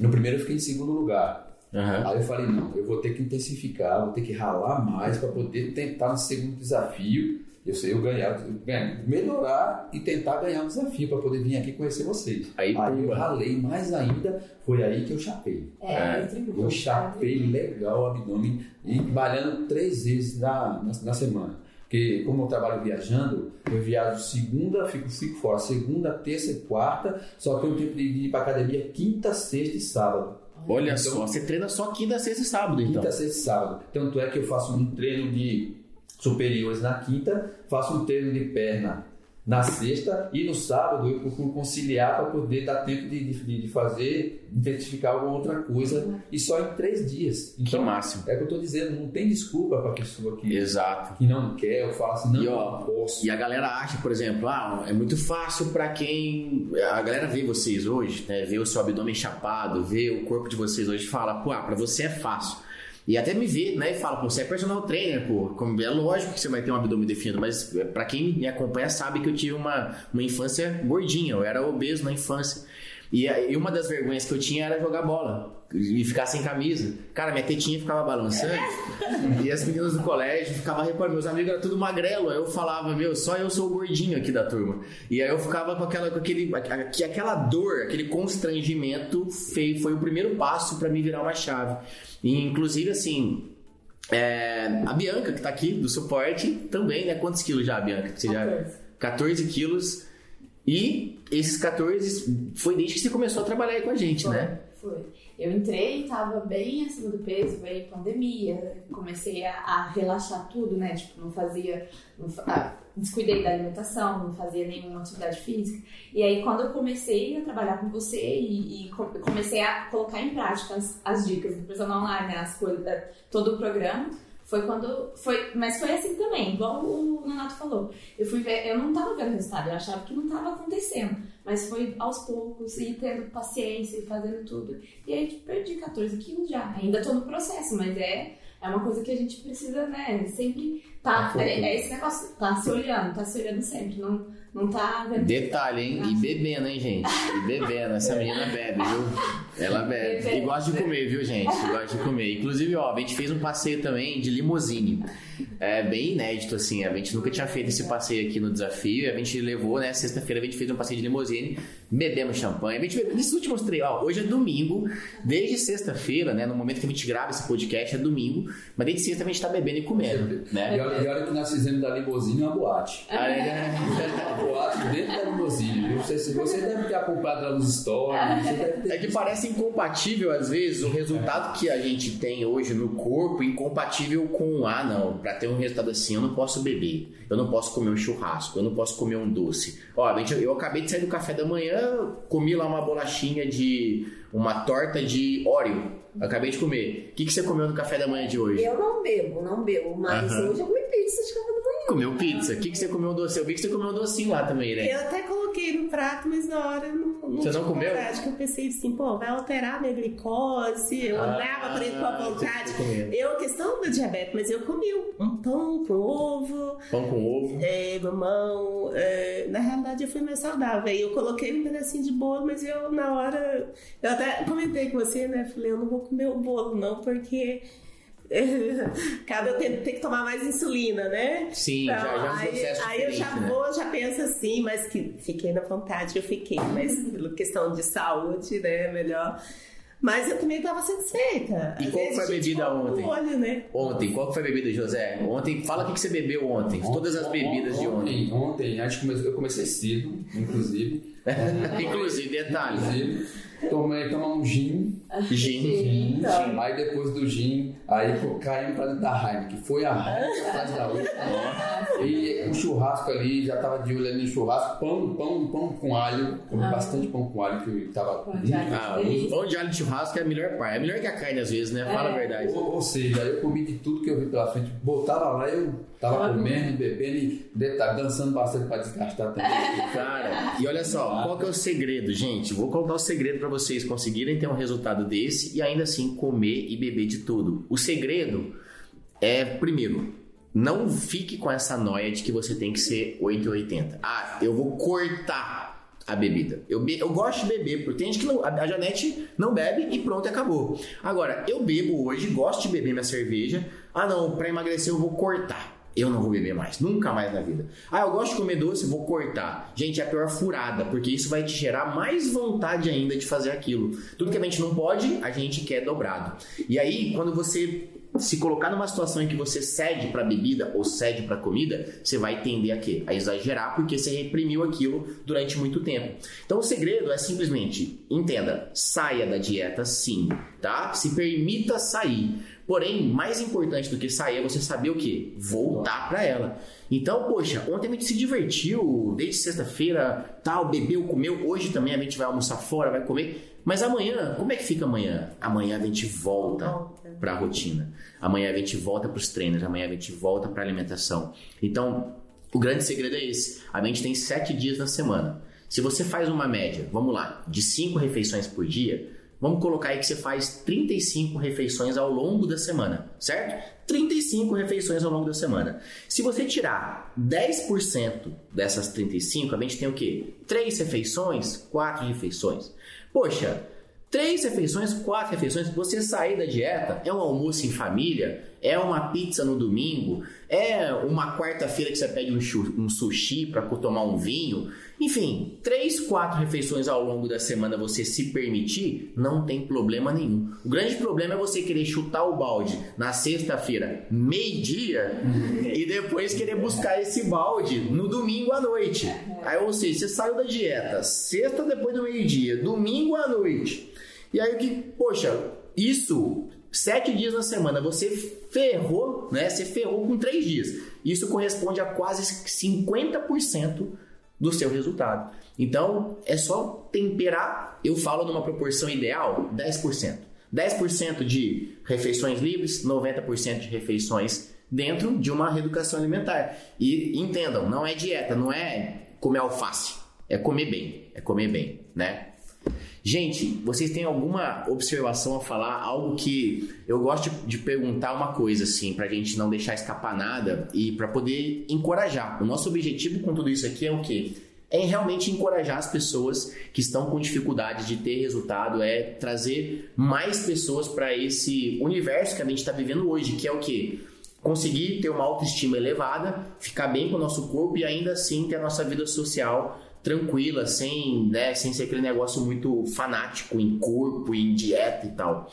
No primeiro eu fiquei em segundo lugar. Aham. Aí eu falei, não, eu vou ter que intensificar, vou ter que ralar mais para poder tentar no segundo desafio. Eu sei, eu ganhar, eu ganhar, melhorar e tentar ganhar um desafio para poder vir aqui conhecer vocês. Aí, Aí eu ralei mais ainda, foi aí que eu chapei. É, É, Eu chapei legal o abdômen e malhando três vezes na, na, na semana. Porque como eu trabalho viajando, eu viajo segunda, fico, fico fora, segunda, terça e quarta, só tenho tempo de ir para academia quinta, sexta e sábado. Olha Então- só, você treina só quinta, sexta e sábado, então. Quinta, sexta e sábado. Tanto é que eu faço um treino de superiores na quinta, faço um treino de perna na sexta e no sábado eu procuro conciliar para poder dar tempo de, de, de fazer, identificar alguma outra coisa e só em três dias. Então, que máximo. É o que eu estou dizendo, não tem desculpa para a pessoa que, Exato. que não quer, eu falo assim, não, E, ó, não posso. E a galera acha, por exemplo, ah, é muito fácil pra quem. A galera vê vocês hoje, né? Vê o seu abdômen chapado, vê o corpo de vocês hoje e fala, pô, ah, pra você é fácil. E até me vê, né? E fala, pô, você é personal trainer, pô. É lógico que você vai ter um abdômen definido, mas é, pra quem me acompanha sabe que eu tive uma, uma infância gordinha, eu era obeso na infância. E, e uma das vergonhas que eu tinha era jogar bola e ficar sem camisa. Cara, minha tetinha ficava balançando e as meninas do colégio ficavam reparando. Meus amigos eram tudo magrelo. Aí eu falava, meu, só eu sou o gordinho aqui da turma. E aí eu ficava com, aquela, com aquele, aqu- aquela dor, aquele constrangimento feio. Foi o primeiro passo pra me virar uma chave. E, inclusive, assim, é, a Bianca, que tá aqui do suporte, também, né? Quantos quilos já, Bianca? Você já... 14. 14 quilos. E esses 14 foi desde que você começou a trabalhar aí com a gente, Foi, né? foi. Eu entrei, tava bem acima do peso, veio pandemia, comecei a, a relaxar tudo, né? Tipo, não fazia. Não, ah, descuidei da alimentação, não fazia nenhuma atividade física. E aí, quando eu comecei a trabalhar com você e, e co- comecei a colocar em prática as, as dicas do personal online, né, as coisas, eh, todo o programa, foi quando. Foi, mas foi assim também, igual o Nonato falou. Eu fui ver, eu não tava vendo resultado, eu achava que não tava acontecendo. Mas foi aos poucos, e tendo paciência e fazendo tudo. E aí tipo, perdi 14 quilos já. Ainda tô no processo, mas é, é uma coisa que a gente precisa, né? Sempre tá. Tá É, é esse negócio, tá se olhando, tá se olhando sempre. Não, não tá vendo. Detalhe, hein? E bebendo, hein, gente? E bebendo. Essa menina bebe, viu? Ela bebe. Bebe. E gosta de comer, viu, gente? Gosta de comer. Inclusive, ó, a gente fez um passeio também de limousine. É bem inédito, assim. A gente nunca tinha feito esse passeio aqui no desafio. A gente levou, né? Sexta-feira a gente fez um passeio de limousine. Bebemos champanhe. A gente bebeu nesses últimos três. Ó, hoje é domingo. Desde sexta-feira, né? No momento que a gente grava esse podcast, é domingo. Mas desde sexta a gente tá bebendo e comendo, E né? olha, e olha que nós fizemos da limusine uma boate. Aí, né? Boate dentro da limusine. Você, você deve ter acompanhado lá nos stories. Você deve ter É que parece incompatível, às vezes, o resultado que a gente tem hoje no corpo, incompatível com, ah, não, pra ter um resultado assim, eu não posso beber, eu não posso comer um churrasco, eu não posso comer um doce. Ó, gente, eu acabei de sair do café da manhã, comi lá uma bolachinha de. uma torta de Oreo. Acabei de comer. O que, que você comeu no café da manhã de hoje? Eu não bebo, não bebo, mas Aham. hoje eu comi pizza de café da manhã. Comeu pizza. O que, que você comeu doce? Eu vi que você comeu um docinho lá também, né? Eu até coloquei no prato, mas na hora eu não, não Você não comeu? coragem, que eu pensei assim, pô, vai alterar minha glicose, eu Ah, andava por isso com a vontade. Eu, questão do diabetes, mas eu comi um pão com ovo, Pão com ovo. é, mamão. é, na realidade, eu fui mais saudável. Aí eu coloquei um pedacinho de bolo, mas eu, na hora. Eu até comentei com você, né? Falei, eu não vou comer o bolo, não, porque. Cada eu tenho, tenho que tomar mais insulina, né? Sim, já, já é um aí, aí eu já né? vou, já penso assim, mas que fiquei na vontade, eu fiquei, mas pela questão de saúde, né? Melhor. Mas eu também estava satisfeita. E Às qual foi a bebida ontem? Olho, né? Ontem, qual que foi a bebida, José? Ontem, fala o que que você bebeu ontem. Todas as bebidas de ontem. Ontem, a gente come- eu comecei cedo, inclusive. Inclusive, detalhe. Inclusive, tomei tomar um gin. Gin. Gin, Então. Aí depois do gin, aí caímos pra dentro da Heineken. Foi a Heineken atrás da outra. E o churrasco ali, já tava de olho ali no churrasco. Pão, pão, pão com alho. Comi Ah. bastante pão com alho, que tava... Pão de alho. Ah, o pão de alho de churrasco é a melhor parte. É melhor que a carne às vezes, né? Fala a verdade. Ou, ou seja, eu comi de tudo que eu vi pela frente. Botava lá, eu tava comendo, bebendo e detalhe, dançando bastante pra desgastar também. Cara, e olha só, qual que é o segredo, gente? Vou contar o segredo pra vocês conseguirem ter um resultado desse e ainda assim comer e beber de tudo. O segredo é, primeiro, não fique com essa noia de que você tem que ser 880. Ah, eu vou cortar a bebida. Eu, be- eu gosto de beber, porque tem gente que não. A a Janete não bebe e pronto, acabou. Agora, eu bebo hoje, gosto de beber minha cerveja. Ah, não, pra emagrecer eu vou cortar. Eu não vou beber mais, nunca mais na vida. Ah, eu gosto de comer doce, vou cortar. Gente, é a pior furada, porque isso vai te gerar mais vontade ainda de fazer aquilo. Tudo que a gente não pode, a gente quer dobrado. E aí, quando você se colocar numa situação em que você cede para bebida ou cede para comida, você vai tender a quê? A exagerar porque você reprimiu aquilo durante muito tempo. Então o segredo é simplesmente entenda, saia da dieta sim, tá? Se permita sair. Porém, mais importante do que sair é você saber o que? Voltar para ela. Então, poxa, ontem a gente se divertiu, desde sexta-feira, tal, bebeu, comeu. Hoje também a gente vai almoçar fora, vai comer. Mas amanhã, como é que fica amanhã? Amanhã a gente volta Volta. para a rotina. Amanhã a gente volta para os treinos, amanhã a gente volta para alimentação. Então, o grande segredo é esse. A gente tem sete dias na semana. Se você faz uma média, vamos lá, de cinco refeições por dia, vamos colocar aí que você faz 35 refeições ao longo da semana, certo? 35 refeições ao longo da semana. Se você tirar 10% dessas 35, a gente tem o quê? Três refeições, quatro refeições. Poxa, Três refeições, quatro refeições, você sair da dieta é um almoço em família, é uma pizza no domingo, é uma quarta-feira que você pede um, sushi para tomar um vinho. Enfim, três, quatro refeições ao longo da semana você se permitir, não tem problema nenhum. O grande problema é você querer chutar o balde na sexta-feira, meio-dia, e depois querer buscar esse balde no domingo à noite. Aí, ou seja, você saiu da dieta, sexta depois do meio-dia, domingo à noite. E aí o que, poxa, isso, sete dias na semana, você ferrou, né? Você ferrou com três dias. Isso corresponde a quase 50% do seu resultado. Então, é só temperar, eu falo numa proporção ideal, 10%. 10% de refeições livres, 90% de refeições dentro de uma reeducação alimentar. E entendam, não é dieta, não é comer alface, é comer bem, é comer bem, né? Gente, vocês têm alguma observação a falar? Algo que eu gosto de, perguntar uma coisa, assim, pra gente não deixar escapar nada e pra poder encorajar. O nosso objetivo com tudo isso aqui é o quê? É realmente encorajar as pessoas que estão com dificuldade de ter resultado, é trazer mais pessoas para esse universo que a gente está vivendo hoje, que é o quê? Conseguir ter uma autoestima elevada, ficar bem com o nosso corpo e ainda assim ter a nossa vida social tranquila, sem, né, sem ser aquele negócio muito fanático em corpo, em dieta e tal.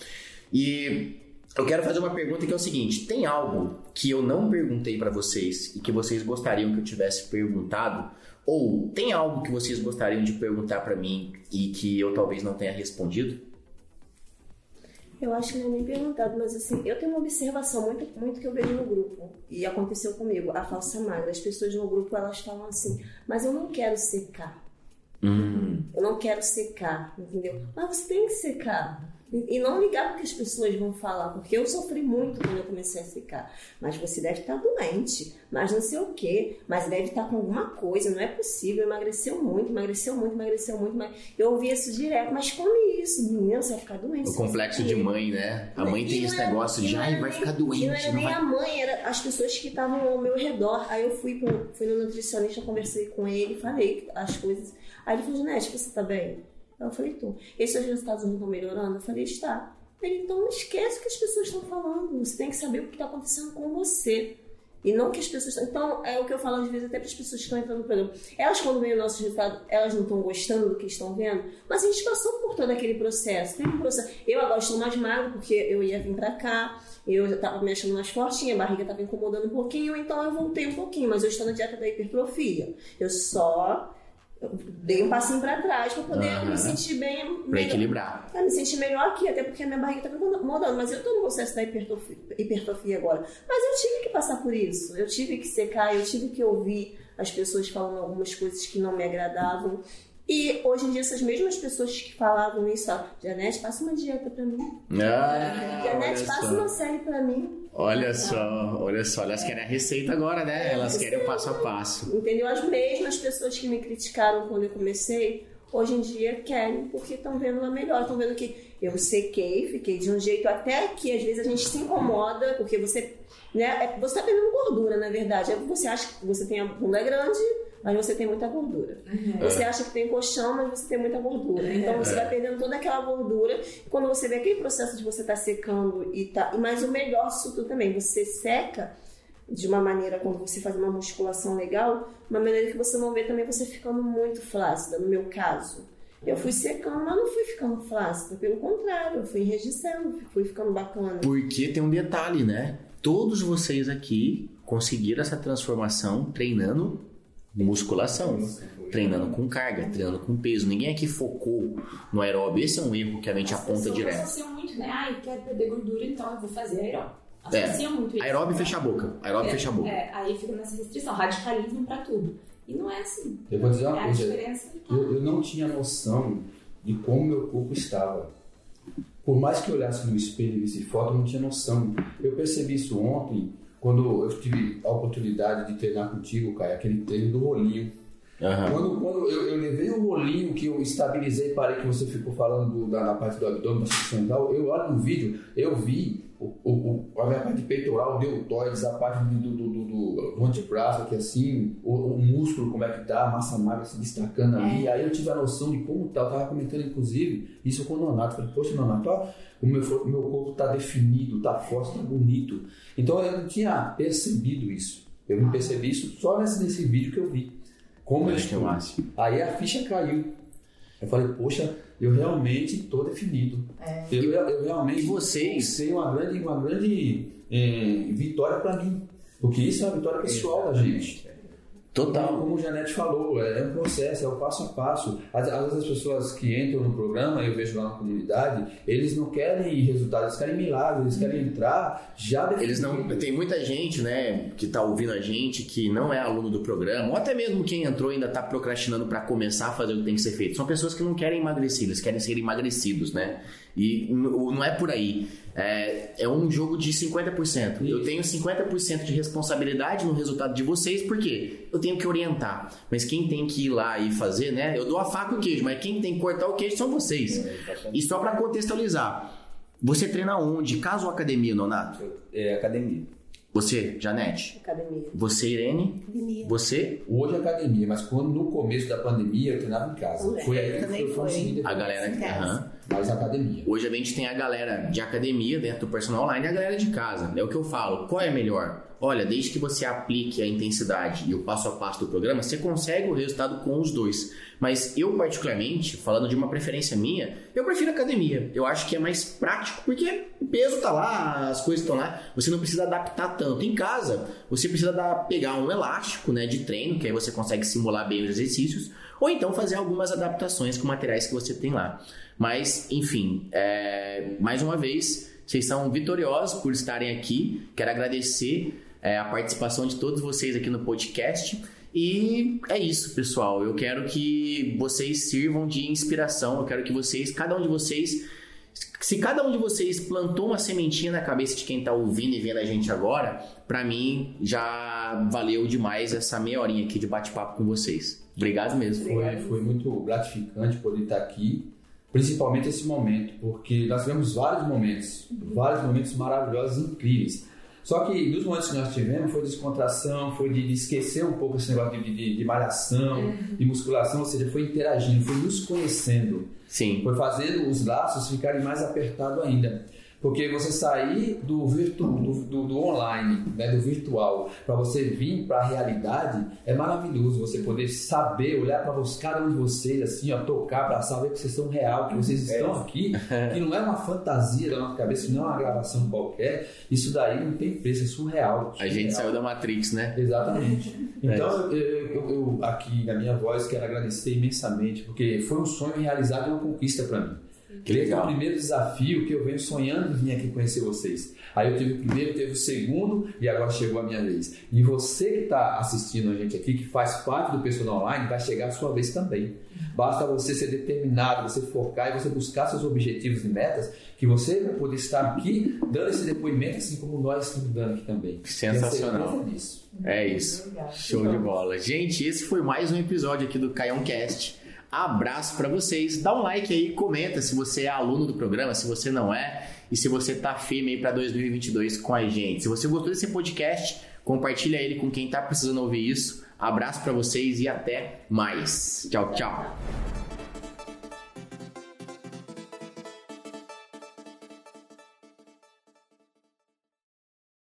E eu quero fazer uma pergunta que é o seguinte: tem algo que eu não perguntei para vocês e que vocês gostariam que eu tivesse perguntado? Ou tem algo que vocês gostariam de perguntar para mim e que eu talvez não tenha respondido? Eu acho que não é nem perguntado, mas assim, eu tenho uma observação muito, muito que eu vejo no grupo, e aconteceu comigo, a falsa magra. As pessoas no grupo, elas falam assim, mas eu não quero secar. Hum, Eu não quero secar, entendeu? Mas você tem que secar. E não ligar porque as pessoas vão falar, porque eu sofri muito quando eu comecei a secar. Mas você deve estar doente, mas não sei o quê, mas deve estar com alguma coisa, não é possível. Emagreceu muito, emagreceu muito, emagreceu muito. Mas... Eu ouvia isso direto, mas come isso, menina, você vai ficar doente. o complexo de mãe, né? A mãe E tem esse era- negócio e de, não ai, vai ficar doente. Não era nem vai- a mãe, era as pessoas que estavam ao meu redor. Aí eu fui, pro, fui no nutricionista, conversei com ele, falei as coisas. Aí ele falou, Janete, você tá bem? Eu falei, tô. Esses resultados não estão melhorando? Eu falei, está. Ele, então esquece o que as pessoas estão falando. Você tem que saber o que está acontecendo com você. E não que as pessoas. Então, é o que eu falo às vezes até para as pessoas que estão entrando no programa. Elas, quando veem o nosso resultado, elas não estão gostando do que estão vendo, mas a gente passou por todo aquele processo. Tem um processo. Eu agora estou mais magro porque eu ia vir para cá, eu já estava me achando mais fortinha, a barriga estava incomodando um pouquinho, então eu voltei um pouquinho, mas eu estou na dieta da hipertrofia. Eu só dei um passinho para trás para poder Aham. me sentir bem. Pra melhor. equilibrar. Eu me senti melhor aqui, até porque a minha barriga tá incomodando, mas eu tô no processo da hipertrofia, hipertrofia agora. Mas eu tive que passar por isso, eu tive que secar, eu tive que ouvir as pessoas falando algumas coisas que não me agradavam. E hoje em dia, essas mesmas pessoas que falavam isso, ó, Janete, passa uma dieta pra mim. Ah, Janete, passa só. uma série pra mim. Olha só, olha só, elas querem a receita agora, né? Elas querem o passo a passo. Entendeu? As mesmas pessoas que me criticaram quando eu comecei, hoje em dia querem, porque estão vendo uma melhor. Estão vendo que eu sequei, fiquei de um jeito até que às vezes a gente se incomoda, porque você. Né, é- você está perdendo gordura, na verdade. É Você acha que você tem a bunda grande, mas você tem muita gordura. Você acha que tem colchão, mas você tem muita gordura. Então você vai perdendo toda aquela gordura. E quando você vê aquele processo de você estar secando e tá. Mas o melhor disso tudo também, você seca de uma maneira quando você faz uma musculação legal, uma maneira que você não vê também você ficando muito flácida, no meu caso. Eu fui secando, mas não fui ficando flácida, pelo contrário, eu fui enrijecendo, fui ficando bacana. Porque tem um detalhe, né? Todos vocês aqui conseguiram essa transformação treinando musculação, treinando com carga, treinando com peso. Ninguém aqui focou no aeróbio. Esse é um erro que a gente As aponta pessoas direto. associam muito, né? Ai, quero perder gordura, então eu vou fazer aeróbico. associa muito isso. Aeróbio né? fecha a boca. Aeróbio É, fecha a boca. É, aí fica nessa restrição, radicalismo pra tudo. E não é assim. Eu vou dizer É uma a coisa. diferença. Eu, eu não tinha noção de como meu corpo estava. Por mais que eu olhasse no espelho e visse foto, eu não tinha noção. Eu percebi isso ontem, quando eu tive a oportunidade de treinar contigo, Caio, aquele treino do rolinho. Aham. Quando, quando eu, eu levei o rolinho que eu estabilizei, parei que você ficou falando do- da, na parte do abdômen, da tal, eu olho no vídeo, eu vi o, o, a minha parte peitoral, o deltoides, a parte do, do, do, do, antebraço aqui assim, o, o músculo como é que tá, a massa magra se destacando ali. Aí eu tive a noção de como tá, eu tava comentando inclusive isso com o Nonato. Falei, poxa, Nonato, ó, o meu, meu corpo tá definido, tá forte, tá bonito. Então eu não tinha percebido isso. Eu não percebi isso só nesse, nesse vídeo que eu vi. Como eu Acho que é estou. Aí a ficha caiu. Eu falei, poxa, eu realmente estou definido. Eu, eu realmente E vocês? sei uma grande, uma grande eh, vitória para mim. Porque isso é uma vitória pessoal da gente. Total. Como o Janete falou, é um processo, é o passo a passo. Às, vezes as pessoas que entram no programa, eu vejo lá na comunidade, eles não querem resultados, eles querem milagres, eles querem entrar já Eles não. definido. Tem muita gente, né, que tá ouvindo a gente, que não é aluno do programa, ou até mesmo quem entrou ainda tá procrastinando para começar a fazer o que tem que ser feito. São pessoas que não querem emagrecer, eles querem ser emagrecidos, né? E não é por aí. É, é um jogo de 50%. Eu tenho 50% de responsabilidade no resultado de vocês, porque eu tenho que orientar. Mas quem tem que ir lá e fazer, né? Eu dou a faca e o queijo, mas quem tem que cortar o queijo são vocês. E só para contextualizar, você treina onde? Casa ou academia, Nonato? É academia. Você, Janete? Academia. Você, Irene? Academia. Você? Hoje é academia, mas quando no começo da pandemia eu treinava em casa. Foi aí que eu foi. consegui A galera. Em casa. Mais academia. Hoje a gente tem a galera de academia dentro do personal online e a galera de casa. É o que eu falo. Qual é melhor? Olha, desde que você aplique a intensidade e o passo a passo do programa, você consegue o resultado com os dois. Mas eu, particularmente, falando de uma preferência minha, eu prefiro academia. Eu acho que é mais prático porque o peso tá lá, as coisas estão lá. Você não precisa adaptar tanto. Em casa, você precisa dar, pegar um elástico né, de treino, que aí você consegue simular bem os exercícios, ou então fazer algumas adaptações com materiais que você tem lá. Mas, enfim, é, mais uma vez, vocês são vitoriosos por estarem aqui. Quero agradecer é, a participação de todos vocês aqui no podcast. E é isso, pessoal. Eu quero que vocês sirvam de inspiração. Eu quero que vocês, cada um de vocês, se cada um de vocês plantou uma sementinha na cabeça de quem tá ouvindo e vendo a gente agora, pra mim já valeu demais essa meia horinha aqui de bate-papo com vocês. Obrigado mesmo. Foi, foi muito gratificante poder estar aqui, principalmente esse momento, porque nós tivemos vários momentos, vários momentos maravilhosos e incríveis. Só que nos momentos que nós tivemos foi descontração, foi de, de esquecer um pouco esse negócio de, de, de malhação, de musculação, ou seja, foi interagindo, foi nos conhecendo, Sim. foi fazendo os laços ficarem mais apertados ainda. Porque você sair do, virtu, do, do, do online, né, do virtual, para você vir para a realidade, é maravilhoso. Você poder saber, olhar para cada um de vocês, assim, ó, tocar, para saber que vocês são real, que vocês estão aqui, que não é uma fantasia da nossa cabeça, não é uma gravação qualquer. Isso daí não tem preço, é surreal. A gente surreal. saiu da Matrix, né? Exatamente. Então, eu, eu- eu, aqui na minha voz, quero agradecer imensamente, porque foi um sonho realizado e uma conquista para mim. Que Esse legal. foi o primeiro desafio que eu venho sonhando em vir aqui conhecer vocês. Aí eu tive o primeiro, teve o segundo e agora chegou a minha vez. E você que está assistindo a gente aqui, que faz parte do personal online, vai chegar a sua vez também. Basta você ser determinado, você focar e você buscar seus objetivos e metas, que você vai poder estar aqui dando esse depoimento, assim como nós estamos dando aqui também. Sensacional. É isso. Show de bola. Gente, esse foi mais um episódio aqui do Caião Cast. Abraço pra vocês. Dá um like aí, comenta se você é aluno do programa, se você não é, e se você tá firme aí pra 2022 com a gente. Se você gostou desse podcast, compartilha ele com quem tá precisando ouvir isso. Abraço pra vocês e até mais. Tchau, tchau.